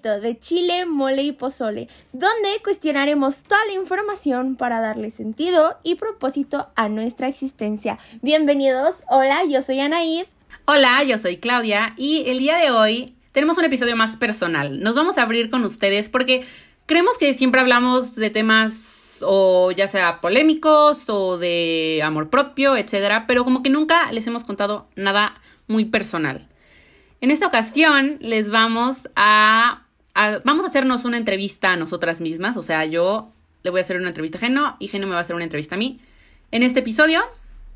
de Chile, Mole y Pozole, donde cuestionaremos toda la información para darle sentido y propósito a nuestra existencia. Bienvenidos, hola, yo soy Anaid. Hola, yo soy Claudia y el día de hoy tenemos un episodio más personal. Nos vamos a abrir con ustedes porque creemos que siempre hablamos de temas o ya sea polémicos o de amor propio, etcétera, pero como que nunca les hemos contado nada muy personal. En esta ocasión les vamos a, vamos a hacernos una entrevista a nosotras mismas, o sea, yo le voy a hacer una entrevista a Geno y Geno me va a hacer una entrevista a mí. En este episodio,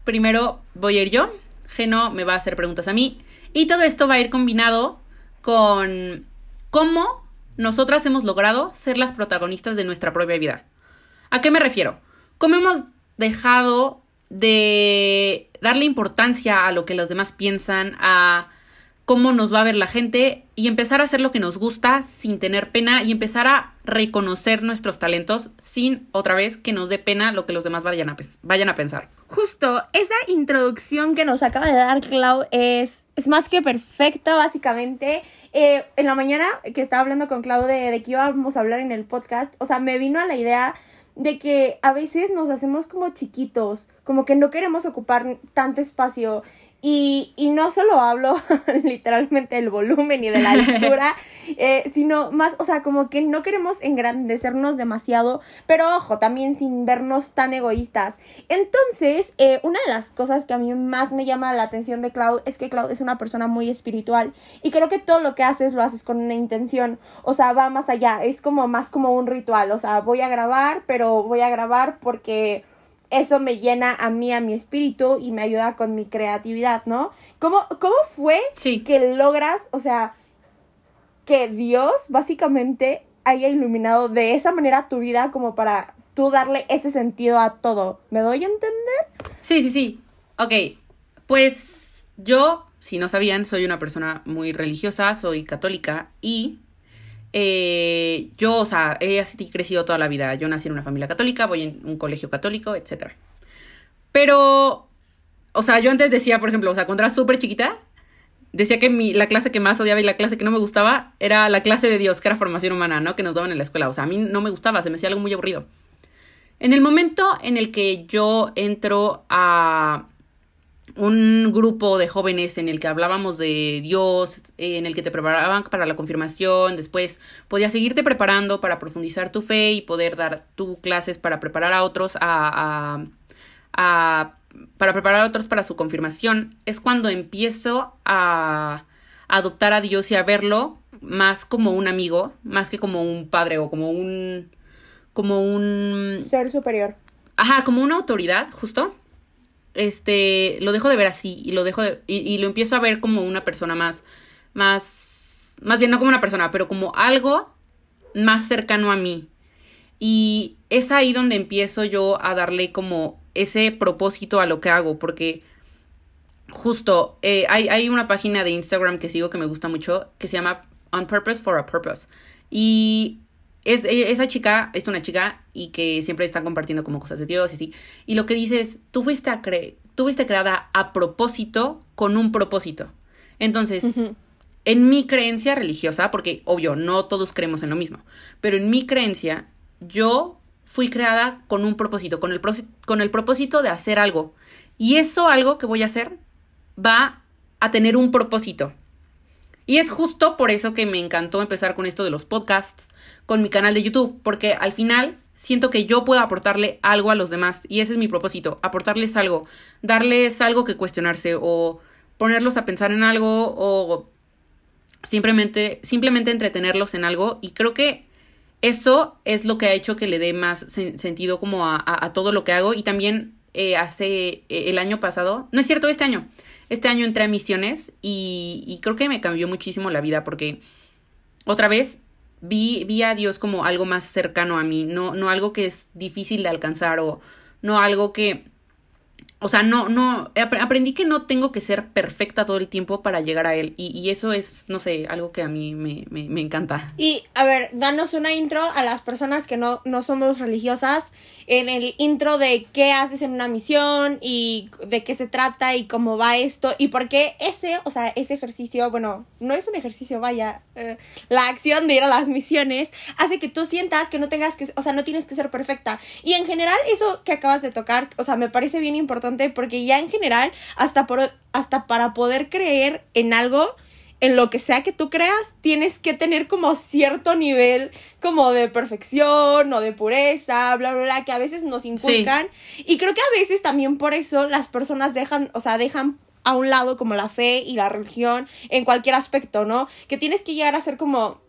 primero voy a ir yo, Geno me va a hacer preguntas a mí y todo esto va a ir combinado con cómo nosotras hemos logrado ser las protagonistas de nuestra propia vida. ¿A qué me refiero? Cómo hemos dejado de darle importancia a lo que los demás piensan, a cómo nos va a ver la gente y empezar a hacer lo que nos gusta sin tener pena y empezar a reconocer nuestros talentos sin otra vez que nos dé pena lo que los demás vayan a, pensar. Justo, esa introducción que nos acaba de dar Clau es, es más que perfecta, básicamente. Eh, en la mañana que estaba hablando con Clau de, de que íbamos a hablar en el podcast, o sea, me vino a la idea de que a veces nos hacemos como chiquitos, como que no queremos ocupar tanto espacio y, y no solo hablo literalmente del volumen y de la altura, eh, sino más, o sea, como que no queremos engrandecernos demasiado, pero ojo, también sin vernos tan egoístas. Entonces, eh, una de las cosas que a mí más me llama la atención de Cloud es que Cloud es una persona muy espiritual y creo que todo lo que haces lo haces con una intención, o sea, va más allá, es como más como un ritual, o sea, voy a grabar, pero voy a grabar porque eso me llena a mí, a mi espíritu y me ayuda con mi creatividad, ¿no? ¿Cómo, cómo fue que logras, o sea, que Dios básicamente haya iluminado de esa manera tu vida como para tú darle ese sentido a todo? ¿Me doy a entender? Sí, sí, sí. Ok, pues yo, si no sabían, soy una persona muy religiosa, soy católica y eh, yo, o sea, he así crecido toda la vida. Yo nací en una familia católica, voy en un colegio católico, etc. Pero, o sea, yo antes decía, por ejemplo, o sea, cuando era súper chiquita, decía que mi, la clase que más odiaba y la clase que no me gustaba era la clase de Dios, que era formación humana, ¿no? Que nos daban en la escuela. O sea, a mí no me gustaba, se me hacía algo muy aburrido. En el momento en el que yo entro a un grupo de jóvenes en el que hablábamos de Dios, en el que te preparaban para la confirmación, después podías seguirte preparando para profundizar tu fe y poder dar tus clases para preparar a otros a, a, para preparar a otros para su confirmación, es cuando empiezo a adoptar a Dios y a verlo más como un amigo, más que como un padre o como un como un ser superior. Ajá, como una autoridad, justo este, lo dejo de ver así y lo dejo de, y, lo empiezo a ver como una persona más, más, más bien no como una persona, pero como algo más cercano a mí. Y es ahí donde empiezo yo a darle como ese propósito a lo que hago, porque justo eh, hay, hay una página de Instagram que sigo que me gusta mucho, que se llama On Purpose for a Purpose. Y es, e, esa chica es una chica y que siempre está compartiendo como cosas de Dios y así. Y lo que dice es, tú fuiste, a cre tú fuiste creada a propósito con un propósito. Entonces, en mi creencia religiosa, porque obvio, no todos creemos en lo mismo, pero en mi creencia, yo fui creada con un propósito, con el, con el propósito de hacer algo. Y eso algo que voy a hacer va a tener un propósito. Y es justo por eso que me encantó empezar con esto de los podcasts, con mi canal de YouTube, porque al final siento que yo puedo aportarle algo a los demás y ese es mi propósito, aportarles algo, darles algo que cuestionarse o ponerlos a pensar en algo o simplemente, simplemente entretenerlos en algo. Y creo que eso es lo que ha hecho que le dé más sentido como a, todo lo que hago. Y también eh, hace eh, el año pasado, no es cierto, este año, este año entré a misiones y, creo que me cambió muchísimo la vida porque otra vez vi, vi a Dios como algo más cercano a mí, no, no algo que es difícil de alcanzar o no algo que o sea, no, no, aprendí que no tengo que ser perfecta todo el tiempo para llegar a él. Y, eso es, no sé, algo que a mí me, me, encanta. Y, a ver, danos una intro a las personas que no, no somos religiosas en el intro de qué haces en una misión y de qué se trata y cómo va esto y por qué ese, o sea, ese ejercicio, bueno, no es un ejercicio, vaya, eh, la acción de ir a las misiones hace que tú sientas que no tengas que, o sea, no tienes que ser perfecta. Y en general, eso que acabas de tocar, o sea, me parece bien importante porque ya en general, hasta, por, hasta para poder creer en algo, en lo que sea que tú creas, tienes que tener como cierto nivel como de perfección o de pureza, bla, bla, bla, que a veces nos inculcan. Y creo que a veces también por eso las personas dejan, o sea, dejan a un lado como la fe y la religión en cualquier aspecto, ¿no? Que tienes que llegar a ser como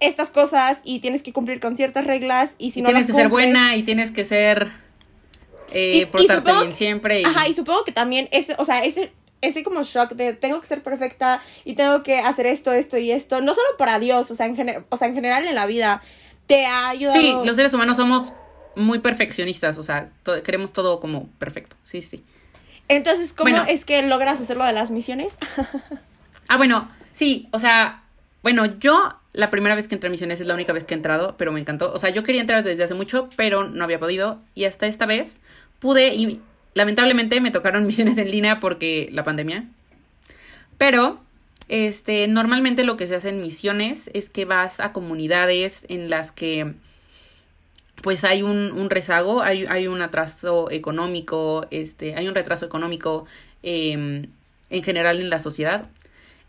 estas cosas y tienes que cumplir con ciertas reglas y si no tienes que ser buena y tienes que ser eh, portarte bien siempre. Y... Ajá, y supongo que también ese, o sea, ese, ese como shock de tengo que ser perfecta y tengo que hacer esto, esto y esto, no solo para Dios, o sea, en, o sea, en general en la vida, te ha ayudado. Sí, los seres humanos somos muy perfeccionistas, o sea, queremos todo como perfecto, sí, sí. Entonces, ¿cómo es que logras hacerlo de las misiones? ah, bueno, sí, o sea, bueno, yo la primera vez que entré a misiones es la única vez que he entrado, pero me encantó. O sea, yo quería entrar desde hace mucho, pero no había podido. Y hasta esta vez pude y lamentablemente me tocaron misiones en línea porque la pandemia. Pero este, normalmente lo que se hace en misiones es que vas a comunidades en las que pues hay un, rezago, hay, hay, un atraso económico, este, hay un retraso económico em, en general en la sociedad.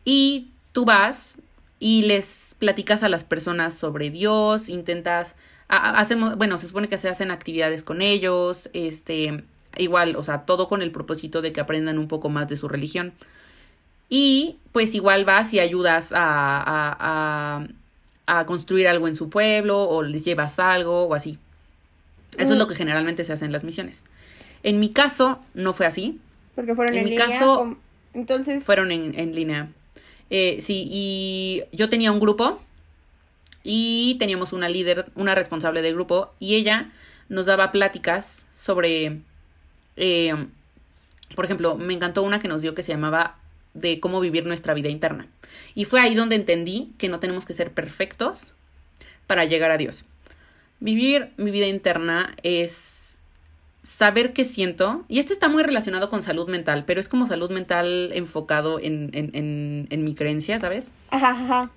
Y tú vas y les platicas a las personas sobre Dios, intentas hacemos, bueno, se supone que se hacen actividades con ellos, este, igual, o sea, todo con el propósito de que aprendan un poco más de su religión. Y pues igual vas y ayudas a, a, a, construir algo en su pueblo o les llevas algo o así. Eso es lo mm. que generalmente se hace en las misiones. En mi caso no fue así. Porque fueron en, en mi caso entonces fueron en, en línea. Eh, sí, y yo tenía un grupo y teníamos una líder, una responsable del grupo y ella nos daba pláticas sobre, eh, por ejemplo, me encantó una que nos dio que se llamaba de cómo vivir nuestra vida interna. Y fue ahí donde entendí que no tenemos que ser perfectos para llegar a Dios. Vivir mi vida interna es saber qué siento, y esto está muy relacionado con salud mental, pero es como salud mental enfocado en, en, en, en mi creencia, ¿sabes? Ajá, ajá.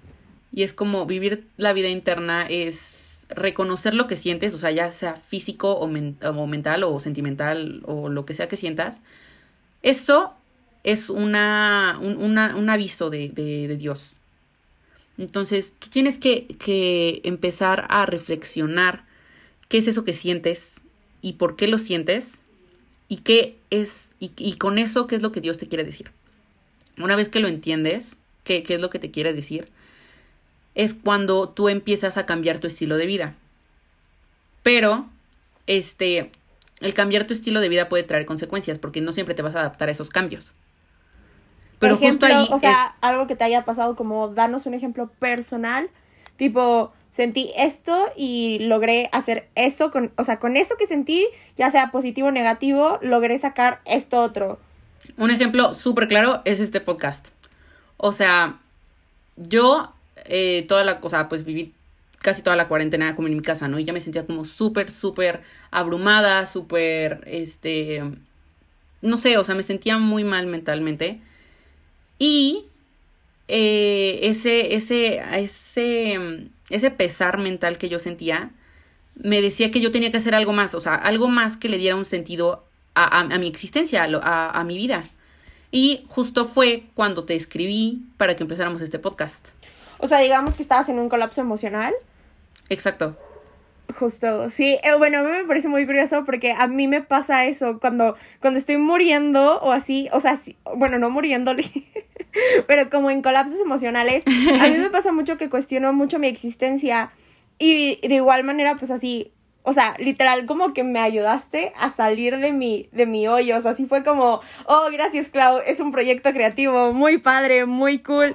Y es como vivir la vida interna es reconocer lo que sientes, o sea, ya sea físico o, mental o sentimental o lo que sea que sientas. Eso es una, un, aviso de, de, Dios. Entonces, tú tienes que, que empezar a reflexionar qué es eso que sientes y por qué lo sientes y qué es, y, y, con eso, qué es lo que Dios te quiere decir. Una vez que lo entiendes, qué, qué es lo que te quiere decir, es cuando tú empiezas a cambiar tu estilo de vida. Pero, este, el cambiar tu estilo de vida puede traer consecuencias porque no siempre te vas a adaptar a esos cambios. Pero justo ahí o sea, algo que te haya pasado como darnos un ejemplo personal, tipo sentí esto y logré hacer eso con, o sea, con eso que sentí, ya sea positivo o negativo, logré sacar esto otro. Un ejemplo súper claro es este podcast. O sea, yo eh, toda la cosa, pues viví casi toda la cuarentena como en mi casa, ¿no? Y ya me sentía como súper, súper abrumada, súper, este, no sé, o sea, me sentía muy mal mentalmente. Y eh, ese, ese, ese, ese pesar mental que yo sentía, me decía que yo tenía que hacer algo más, o sea, algo más que le diera un sentido a, a, mi existencia, a, a mi vida. Y justo fue cuando te escribí para que empezáramos este podcast. O sea, digamos que estabas en un colapso emocional. Exacto. Justo, sí, eh, bueno, a mí me parece muy curioso porque a mí me pasa eso cuando, cuando estoy muriendo o así, o sea, bueno, no muriendo, pero como en colapsos emocionales, a mí me pasa mucho que cuestiono mucho mi existencia y de igual manera, pues así, o sea, literal como que me ayudaste a salir de mi, de mi hoyo. O sea, así fue como, oh, gracias, Clau, es un proyecto creativo, muy padre, muy cool.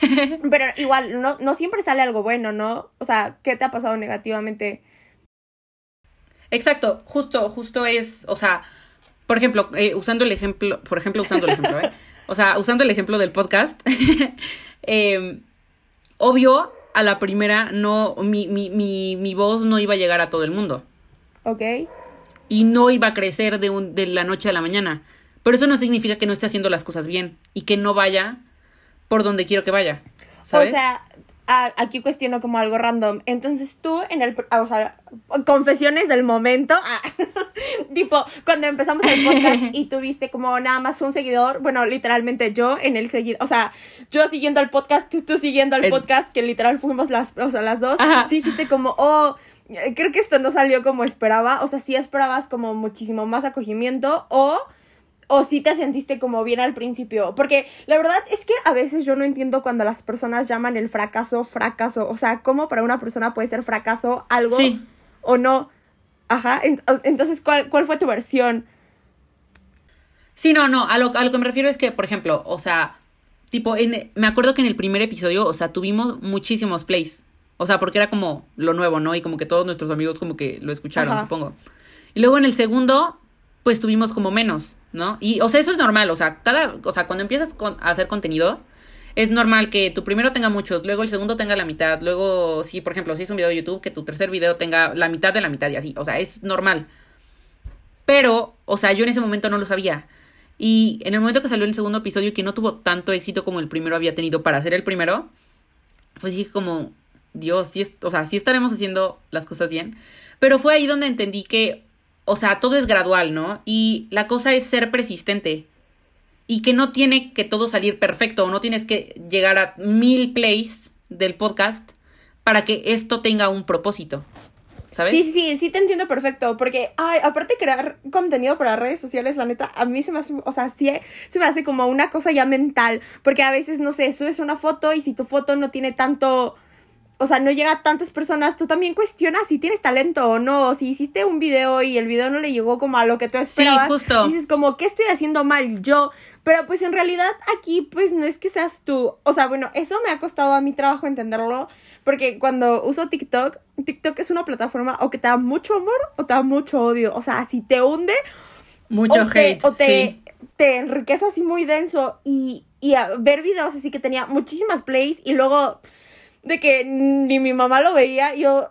Pero igual, no, no siempre sale algo bueno, ¿no? O sea, ¿qué te ha pasado negativamente? Exacto, justo, justo es, o sea, por ejemplo, eh, usando el ejemplo, por ejemplo, usando el ejemplo, ¿eh? O sea, usando el ejemplo del podcast, eh, obvio, a la primera, no, mi, mi, mi, mi voz no iba a llegar a todo el mundo. Ok. Y no iba a crecer de, un, de la noche a la mañana. Pero eso no significa que no esté haciendo las cosas bien y que no vaya por donde quiero que vaya. ¿sabes? O sea, aquí cuestiono como algo random. Entonces tú en el... O sea, confesiones del momento. ah, tipo, cuando empezamos el podcast y tuviste como nada más un seguidor. Bueno, literalmente yo en el seguidor. O sea, yo siguiendo el podcast, tú, tú siguiendo el El- podcast, que literal fuimos las, o sea, las dos. Ajá. Sí dijiste como, oh... Creo que esto no salió como esperaba. O sea, sí esperabas como muchísimo más acogimiento. O o si te sentiste como bien al principio. Porque la verdad es que a veces yo no entiendo cuando las personas llaman el fracaso fracaso. O sea, ¿cómo para una persona puede ser fracaso algo Sí. o no? Ajá. en- entonces, ¿cuál, ¿cuál fue tu versión? Sí, no, no, a lo, a lo que me refiero es que, por ejemplo, o sea, tipo, en, me acuerdo que en el primer episodio, o sea, tuvimos muchísimos plays. O sea, porque era como lo nuevo, ¿no? Y como que todos nuestros amigos como que lo escucharon, Ajá. supongo. Y luego en el segundo, pues tuvimos como menos, ¿no? Y, o sea, eso es normal, o sea, cada, o sea, cuando empiezas a hacer contenido, es normal que tu primero tenga muchos, luego el segundo tenga la mitad, luego, si, por ejemplo, si es un video de YouTube, que tu tercer video tenga la mitad de la mitad y así, o sea, es normal. Pero, o sea, yo en ese momento no lo sabía. Y en el momento que salió el segundo episodio, que no tuvo tanto éxito como el primero había tenido para hacer el primero, pues dije como, Dios, sí, o sea, sí estaremos haciendo las cosas bien. Pero fue ahí donde entendí que, o sea, todo es gradual, ¿no? Y la cosa es ser persistente. Y que no tiene que todo salir perfecto, o no tienes que llegar a mil plays del podcast para que esto tenga un propósito. ¿Sabes? Sí, sí, sí, te entiendo perfecto. Porque, ay, aparte crear contenido para redes sociales, la neta, a mí se me hace, o sea, sí se me hace como una cosa ya mental. Porque a veces, no sé, subes una foto y si tu foto no tiene tanto. O sea, no llega a tantas personas, tú también cuestionas si tienes talento o no. Si hiciste un video y el video no le llegó como a lo que tú esperabas. justo. Dices como, ¿qué estoy haciendo mal yo? Pero pues en realidad aquí pues no es que seas tú. O sea, bueno, eso me ha costado a mi trabajo entenderlo. Porque cuando uso TikTok, TikTok es una plataforma o que te da mucho amor o te da mucho odio. O sea, si te hunde Mucho o te, hate. o te, sí. te enriquece así muy denso y, y a ver videos así que tenía muchísimas plays y luego de que ni mi mamá lo veía, yo,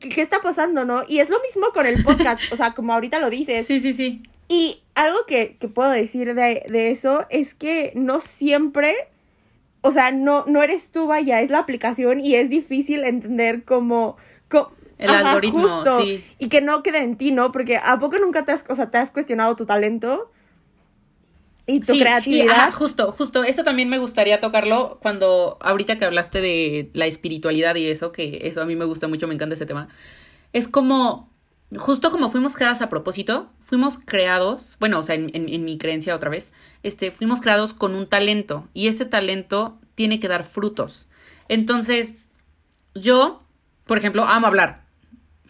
¿qué, qué está pasando, no? Y es lo mismo con el podcast, o sea, como ahorita lo dices. Sí, sí, sí. Y algo que, que puedo decir de, de eso es que no siempre, o sea, no, no eres tú, vaya, es la aplicación y es difícil entender cómo... co- El algoritmo, sí. Y que no quede en ti, ¿no? Porque ¿a poco nunca te has, o sea, te has cuestionado tu talento? Y tu Sí, creatividad. y, ajá, justo, justo. Eso también me gustaría tocarlo cuando, ahorita que hablaste de la espiritualidad y eso, que eso a mí me gusta mucho, me encanta ese tema. Es como, justo como fuimos creadas a propósito, fuimos creados, bueno, o sea, en, en- en mi creencia otra vez, este, fuimos creados con un talento y ese talento tiene que dar frutos. Entonces, yo, por ejemplo, amo hablar.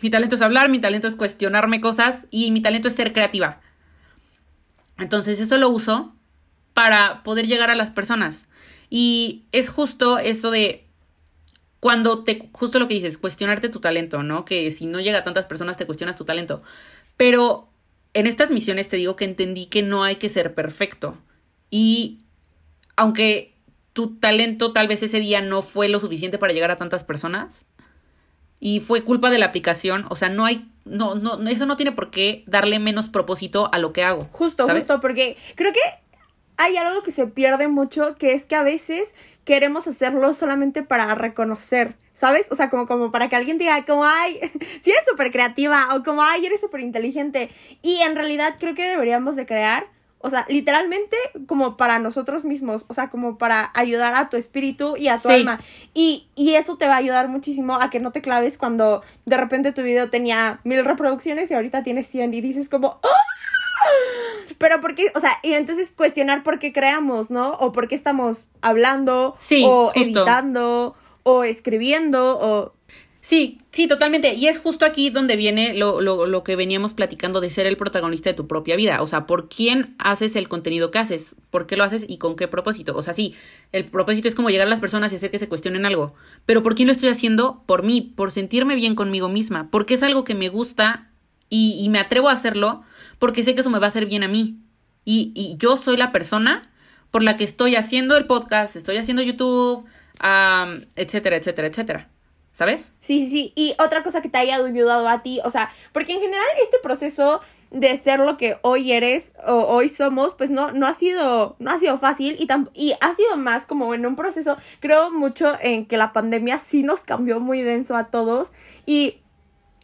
Mi talento es hablar, mi talento es cuestionarme cosas y mi talento es ser creativa. Entonces eso lo uso para poder llegar a las personas. Y es justo eso de cuando te, justo lo que dices, cuestionarte tu talento, ¿no? Que si no llega a tantas personas te cuestionas tu talento. Pero en estas misiones te digo que entendí que no hay que ser perfecto. Y aunque tu talento tal vez ese día no fue lo suficiente para llegar a tantas personas, y fue culpa de la aplicación, o sea, no hay, no, no, eso no tiene por qué darle menos propósito a lo que hago. Justo, ¿sabes? justo, porque creo que hay algo que se pierde mucho, que es que a veces queremos hacerlo solamente para reconocer, ¿sabes? O sea, como, como para que alguien diga, como, ay, si eres súper creativa, o como, ay, eres súper inteligente. Y en realidad creo que deberíamos de crear, o sea, literalmente como para nosotros mismos, o sea, como para ayudar a tu espíritu y a tu Sí. alma. Y, y eso te va a ayudar muchísimo a que no te claves cuando de repente tu video tenía mil reproducciones y ahorita tienes 100 y dices como, ¡Ah! Pero por qué, o sea, y entonces cuestionar por qué creamos, ¿no? O por qué estamos hablando, Sí, o justo. editando, o escribiendo, o... Sí, sí, totalmente. Y es justo aquí donde viene lo, lo, lo que veníamos platicando de ser el protagonista de tu propia vida. O sea, ¿por quién haces el contenido que haces? ¿Por qué lo haces y con qué propósito? O sea, sí, el propósito es como llegar a las personas y hacer que se cuestionen algo. Pero ¿por quién lo estoy haciendo? Por mí, por sentirme bien conmigo misma. Porque es algo que me gusta y, y me atrevo a hacerlo porque sé que eso me va a hacer bien a mí. Y, y yo soy la persona por la que estoy haciendo el podcast, estoy haciendo YouTube, etcétera, etcétera, etcétera. ¿Sabes? Sí, sí, sí. Y otra cosa que te haya ayudado a ti, o sea, porque en general este proceso de ser lo que hoy eres o hoy somos, pues no, no ha sido, no ha sido fácil y, tam- y ha sido más como en un proceso, creo mucho en que la pandemia sí nos cambió muy denso a todos y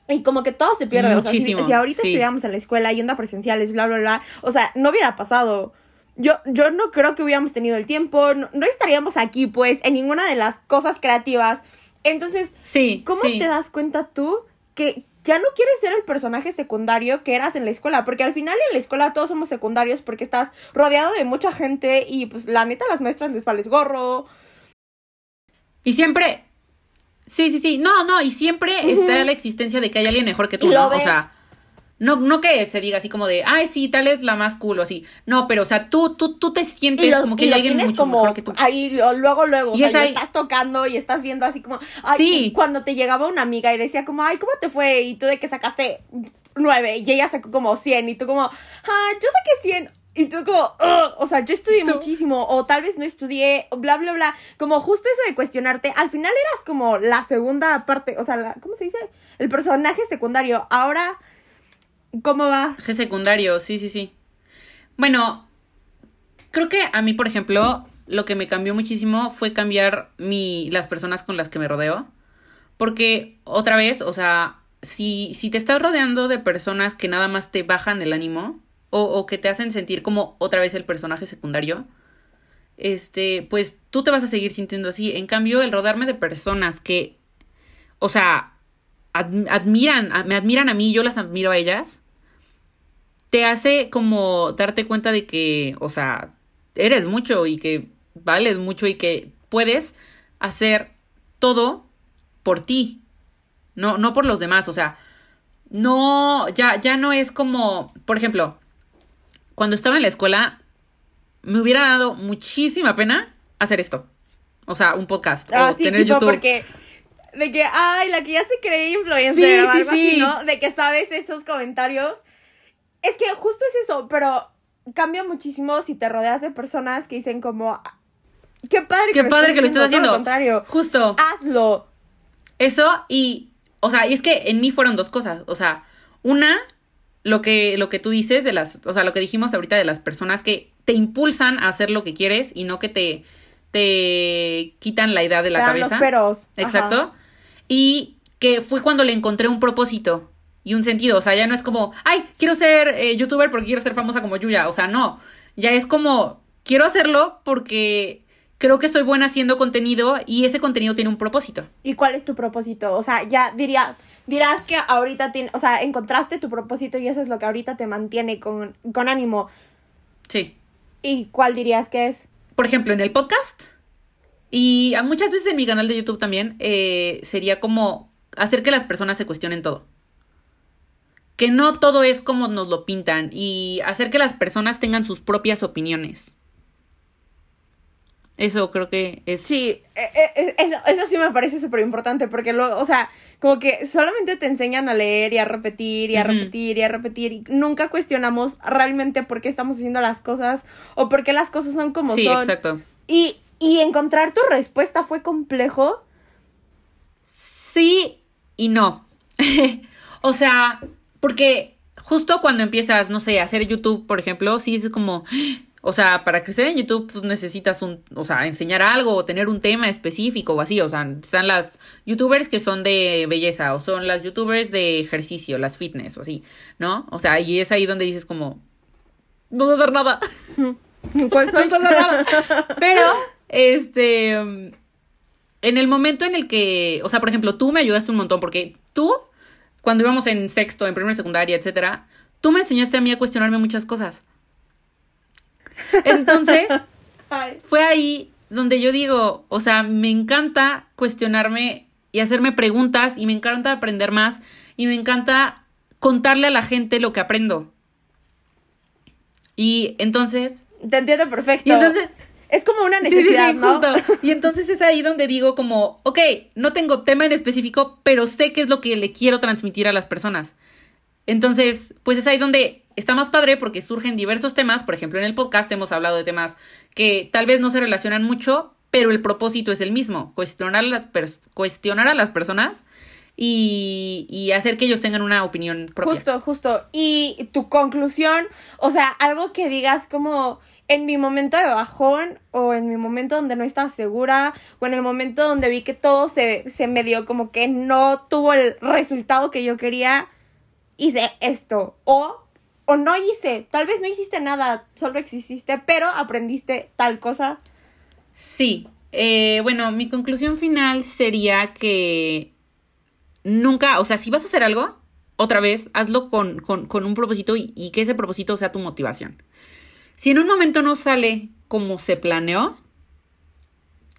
y como que todo se pierde. O sea, si, ahorita sí. estuviéramos en la escuela yendo a presenciales, bla, bla, bla, o sea, no hubiera pasado. Yo, yo no creo que hubiéramos tenido el tiempo, no, no estaríamos aquí, pues, en ninguna de las cosas creativas. Entonces, Sí. ¿cómo sí. te das cuenta tú que ya no quieres ser el personaje secundario que eras en la escuela? Porque al final en la escuela todos somos secundarios porque estás rodeado de mucha gente y pues la neta a las maestras les vales gorro. Y siempre. Sí, sí, sí. No, no, y siempre está la existencia de que hay alguien mejor que tú, ¿no? O sea. No, no que se diga así como de, ay, sí, tal es la más cool o así. No, pero, o sea, tú, tú, tú te sientes lo, como que hay alguien mucho como mejor que tú. ahí luego, luego, o Y sea, es y ahí- estás tocando y estás viendo así como, ay, Sí. cuando te llegaba una amiga y decía como, ay, ¿cómo te fue? Y tú de que sacaste nueve y ella sacó como cien y tú como, ah, yo saqué cien. Y tú como, "Ugh", o sea, yo estudié Tú- muchísimo o tal vez no estudié, bla, bla, bla. Como justo eso de cuestionarte, al final eras como la segunda parte, o sea, la, ¿cómo se dice? El personaje secundario. Ahora, ¿cómo va? G secundario, sí, sí, sí. Bueno, creo que a mí, por ejemplo, lo que me cambió muchísimo fue cambiar mi, las personas con las que me rodeo. Porque, otra vez, o sea, si, si te estás rodeando de personas que nada más te bajan el ánimo o, o que te hacen sentir como otra vez el personaje secundario, este, pues tú te vas a seguir sintiendo así. En cambio, el rodearme de personas que, o sea, ad- admiran, me admiran a mí, yo las admiro a ellas, te hace como darte cuenta de que, o sea, eres mucho y que vales mucho y que puedes hacer todo por ti, no, no por los demás, o sea, no, ya, ya no es como, por ejemplo, cuando estaba en la escuela, me hubiera dado muchísima pena hacer esto. O sea, un podcast Ah, o sí, tener tipo, YouTube. porque de que, ay, la que ya se cree influencer Sí, o sí, algo así, sí. ¿no? De que sabes esos comentarios. Es que justo es eso, pero cambia muchísimo si te rodeas de personas que dicen como, "Ah, qué padre Qué padre que lo estás haciendo. lo contrario, Justo. hazlo. Eso y, o sea, y es que en mí fueron dos cosas. O sea, una, lo que, lo que tú dices de las, o sea, lo que dijimos ahorita de las personas que te impulsan a hacer lo que quieres y no que te, te quitan la idea de la Te dan cabeza. los peros. Exacto. Ajá. Y que fue cuando le encontré un propósito y un sentido. O sea, ya no es como, ay, quiero ser eh, youtuber porque quiero ser famosa como Yuya. O sea, no. Ya es como, quiero hacerlo porque creo que soy buena haciendo contenido y ese contenido tiene un propósito. ¿Y cuál es tu propósito? O sea, ya diría, dirás que ahorita tiene, o sea, encontraste tu propósito y eso es lo que ahorita te mantiene con, con ánimo. Sí. ¿Y cuál dirías que es? Por ejemplo, en el podcast y muchas veces en mi canal de YouTube también, eh, sería como hacer que las personas se cuestionen todo. Que no todo es como nos lo pintan y hacer que las personas tengan sus propias opiniones. Eso creo que es... Sí, eh, eh, eso, eso sí me parece súper importante porque luego, o sea, como que solamente te enseñan a leer y a repetir y a repetir y a repetir y nunca cuestionamos realmente por qué estamos haciendo las cosas o por qué las cosas son como Sí, son. exacto. Y, y encontrar tu respuesta fue complejo. Sí y no. o sea, porque justo cuando empiezas, no sé, a hacer YouTube, por ejemplo, sí es como, o sea, para crecer en YouTube, pues necesitas un, o sea, enseñar algo o tener un tema específico o así, o sea, están las YouTubers que son de belleza o son las YouTubers de ejercicio, las fitness o así, ¿no? O sea, y es ahí donde dices como, no sé hacer nada. ¿Cuál no sé hacer nada. Pero, este, en el momento en el que, o sea, por ejemplo, tú me ayudaste un montón porque tú, cuando íbamos en sexto, en primera secundaria, etcétera, tú me enseñaste a mí a cuestionarme muchas cosas. Entonces, fue ahí donde yo digo, o sea, me encanta cuestionarme y hacerme preguntas y me encanta aprender más y me encanta contarle a la gente lo que aprendo. Y entonces, Te entiendo perfecto. y entonces es como una Sí, sí, necesidad, sí, ¿no? justo. Y entonces es ahí donde digo como, ok, no tengo tema en específico, pero sé qué es lo que le quiero transmitir a las personas. Entonces, pues es ahí donde está más padre porque surgen diversos temas. Por ejemplo, en el podcast hemos hablado de temas que tal vez no se relacionan mucho, pero el propósito es el mismo, cuestionar a las, cuestionar a las personas y, y, hacer que ellos tengan una opinión propia. Justo, justo. Y tu conclusión, o sea, algo que digas como en mi momento de bajón o en mi momento donde no estaba segura o en el momento donde vi que todo se, se me dio como que no tuvo el resultado que yo quería, hice esto. O, o no hice, tal vez no hiciste nada, solo exististe, pero aprendiste tal cosa. Sí, eh, bueno, mi conclusión final sería que nunca, o sea, si vas a hacer algo, otra vez, hazlo con, con, un propósito y, que ese propósito sea tu motivación. Si en un momento no sale como se planeó,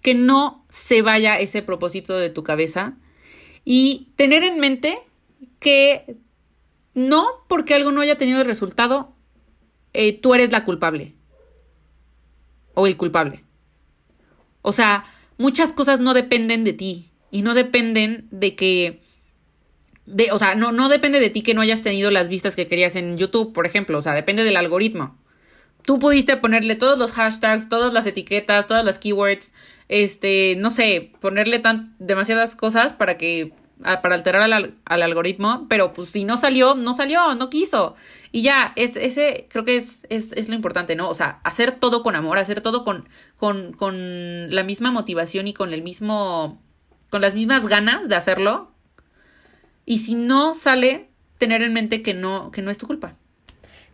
que no se vaya ese propósito de tu cabeza y tener en mente que no porque algo no haya tenido el resultado, eh, tú eres la culpable o el culpable. O sea, muchas cosas no dependen de ti y no dependen de que de, o sea, no, no depende de ti que no hayas tenido las vistas que querías en YouTube, por ejemplo, o sea, depende del algoritmo. Tú pudiste ponerle todos los hashtags, todas las etiquetas, todas las keywords, este, no sé, ponerle tan demasiadas cosas para que para alterar al, algoritmo, pero pues si no salió, no salió, no quiso. Y ya, es, ese creo que es, es, es lo importante, ¿no? O sea, hacer todo con amor, hacer todo con, con, con la misma motivación y con el mismo, con las mismas ganas de hacerlo, y si no sale, tener en mente que no, que no es tu culpa.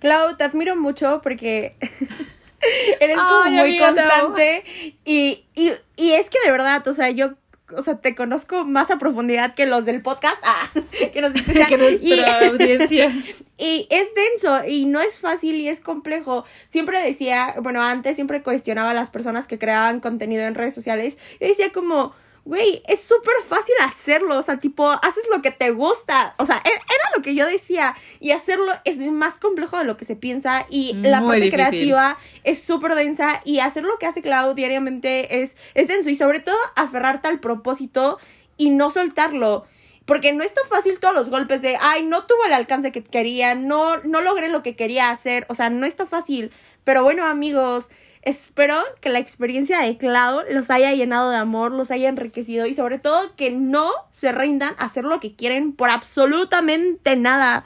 Clau, te admiro mucho porque eres muy constante. Y, y, y es que de verdad, o sea, yo o sea, te conozco más a profundidad que los del podcast, ah, que nos que nuestra audiencia. Y es denso y no es fácil y es complejo. Siempre decía, bueno, antes siempre cuestionaba a las personas que creaban contenido en redes sociales y decía como, güey, es súper fácil hacerlo, o sea, tipo, haces lo que te gusta, o sea, e-, era lo que yo decía, y hacerlo es más complejo de lo que se piensa, y la parte creativa es súper densa, y hacer lo que hace Clau diariamente es, es denso, y sobre todo aferrarte al propósito y no soltarlo. Porque no es tan fácil todos los golpes de, ay, no tuvo el alcance que quería, no, no logré lo que quería hacer, o sea, no es tan fácil. Pero bueno, amigos, Espero que la experiencia de Clau los haya llenado de amor, los haya enriquecido y sobre todo que no se rindan a hacer lo que quieren por absolutamente nada.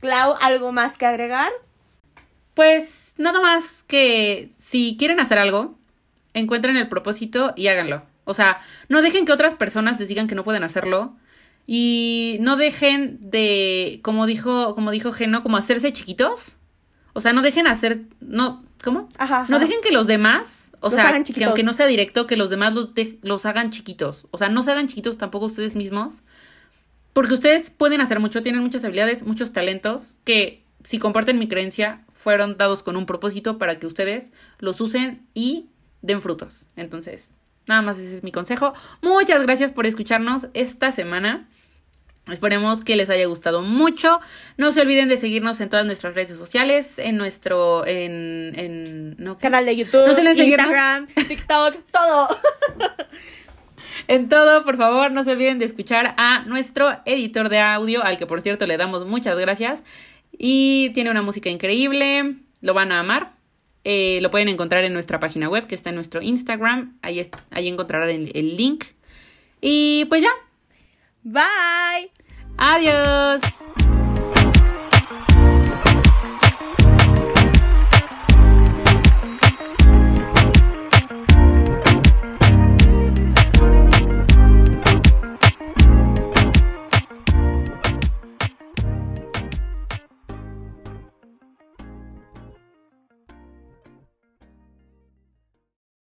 Clau, ¿algo más que agregar? Pues nada más que si quieren hacer algo, encuentren el propósito y háganlo. O sea, no dejen que otras personas les digan que no pueden hacerlo. Y no dejen de, como dijo, como dijo Geno, como hacerse chiquitos. O sea, no dejen hacer, no, ¿Cómo? Ajá, No dejen que los demás, o sea, que aunque no sea directo, que los demás los, los hagan chiquitos. O sea, no se hagan chiquitos tampoco ustedes mismos. Porque ustedes pueden hacer mucho, tienen muchas habilidades, muchos talentos que, si comparten mi creencia, fueron dados con un propósito para que ustedes los usen y den frutos. Entonces, nada más ese es mi consejo. Muchas gracias por escucharnos esta semana. Esperemos que les haya gustado mucho. No se olviden de seguirnos en todas nuestras redes sociales, en nuestro en, en canal de YouTube, Instagram, TikTok, todo. en todo, por favor, no se olviden de escuchar a nuestro editor de audio, al que por cierto le damos muchas gracias. Y tiene una música increíble, lo van a amar. Eh, lo pueden encontrar en nuestra página web, que está en nuestro Instagram. Ahí, ahí encontrarán el link. Y pues ya, Bye. Adiós.